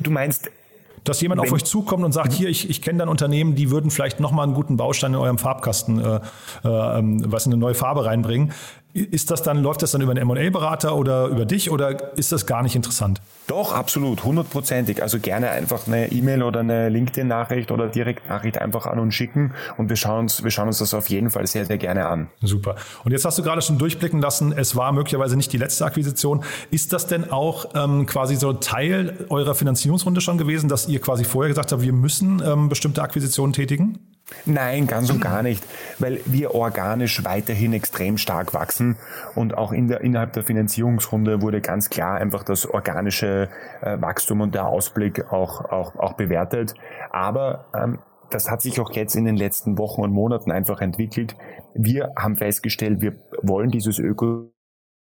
Du meinst, dass jemand auf euch zukommt und sagt, hier, ich, ich kenne dann Unternehmen, die würden vielleicht nochmal einen guten Baustein in eurem Farbkasten, äh, äh, was eine neue Farbe reinbringen. Ist das dann, läuft das dann über einen M&A-Berater oder über dich oder ist das gar nicht interessant? Doch, absolut, hundertprozentig. Also gerne einfach eine E-Mail oder eine LinkedIn-Nachricht oder Direktnachricht einfach an uns schicken und wir schauen uns, wir schauen uns das auf jeden Fall sehr, sehr gerne an. Super. Und jetzt hast du gerade schon durchblicken lassen, es war möglicherweise nicht die letzte Akquisition. Ist das denn auch ähm, quasi so Teil eurer Finanzierungsrunde schon gewesen, dass ihr quasi vorher gesagt habt, wir müssen ähm, bestimmte Akquisitionen tätigen? Nein, ganz und gar nicht, weil wir organisch weiterhin extrem stark wachsen und auch in der, innerhalb der Finanzierungsrunde wurde ganz klar einfach das organische äh, Wachstum und der Ausblick auch, auch, auch bewertet. Aber ähm, das hat sich auch jetzt in den letzten Wochen und Monaten einfach entwickelt. Wir haben festgestellt, wir wollen dieses Öko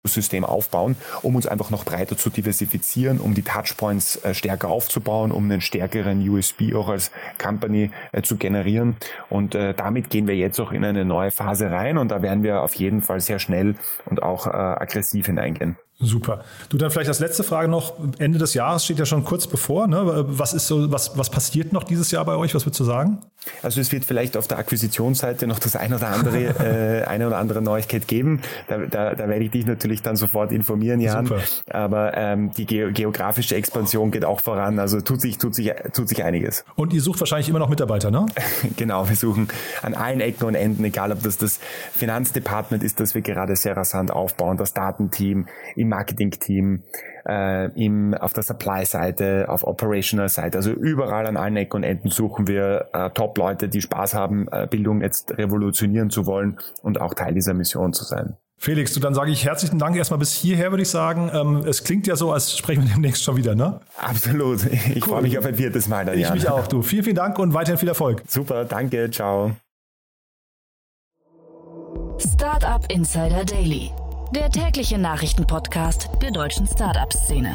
System aufbauen, um uns einfach noch breiter zu diversifizieren, um die Touchpoints äh, stärker aufzubauen, um einen stärkeren USB auch als Company äh, zu generieren. Und äh, damit gehen wir jetzt auch in eine neue Phase rein und da werden wir auf jeden Fall sehr schnell und auch aggressiv hineingehen. Super. Du dann vielleicht als letzte Frage noch. Ende des Jahres steht ja schon kurz bevor. Ne? Was ist so, was, was passiert noch dieses Jahr bei euch? Was würdest du sagen? Also es wird vielleicht auf der Akquisitionsseite noch das eine oder andere, äh, eine oder andere Neuigkeit geben. Da, da, da werde ich dich natürlich dann sofort informieren, Jan. Super. Aber ähm, die geografische Expansion geht auch voran. Also tut sich, tut sich, tut sich einiges. Und ihr sucht wahrscheinlich immer noch Mitarbeiter, ne? genau, wir suchen an allen Ecken und Enden, egal ob das das Finanzdepartment ist, das wir gerade sehr rasant aufbauen, das Datenteam, im Marketing-Team, äh, im, auf der Supply-Seite, auf Operational-Seite. Also überall an allen Ecken und Enden suchen wir äh, Top-Leute, die Spaß haben, äh, Bildung jetzt revolutionieren zu wollen und auch Teil dieser Mission zu sein. Felix, du dann sage ich herzlichen Dank erstmal bis hierher, würde ich sagen. Ähm, es klingt ja so, als sprechen wir demnächst schon wieder, ne? Absolut. Ich cool. freue mich auf ein viertes Mal dann. Ich Jan. mich auch, du. Vielen, vielen Dank und weiterhin viel Erfolg. Super, danke, ciao. Startup Insider Daily der tägliche Nachrichtenpodcast der deutschen Startup-Szene.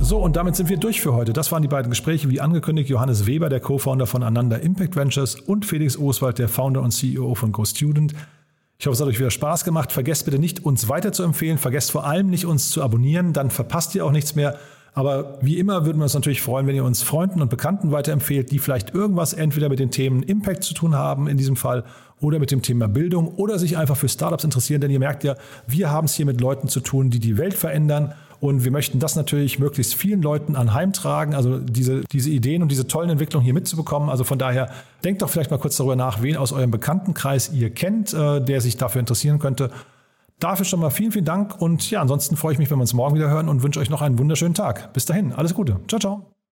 So, und damit sind wir durch für heute. Das waren die beiden Gespräche, wie angekündigt. Johannes Weber, der Co-Founder von Ananda Impact Ventures und Felix Oswald, der Founder und CEO von GoStudent. Ich hoffe, es hat euch wieder Spaß gemacht. Vergesst bitte nicht, uns weiter zu empfehlen. Vergesst vor allem nicht, uns zu abonnieren. Dann verpasst ihr auch nichts mehr. Aber wie immer würden wir uns natürlich freuen, wenn ihr uns Freunden und Bekannten weiterempfehlt, die vielleicht irgendwas entweder mit den Themen Impact zu tun haben in diesem Fall oder mit dem Thema Bildung oder sich einfach für Startups interessieren. Denn ihr merkt ja, wir haben es hier mit Leuten zu tun, die die Welt verändern. Und wir möchten das natürlich möglichst vielen Leuten anheimtragen, also diese, diese Ideen und diese tollen Entwicklungen hier mitzubekommen. Also von daher denkt doch vielleicht mal kurz darüber nach, wen aus eurem Bekanntenkreis ihr kennt, äh, der sich dafür interessieren könnte. Dafür schon mal vielen, vielen Dank und ja, ansonsten freue ich mich, wenn wir uns morgen wieder hören und wünsche euch noch einen wunderschönen Tag. Bis dahin, alles Gute. Ciao, ciao.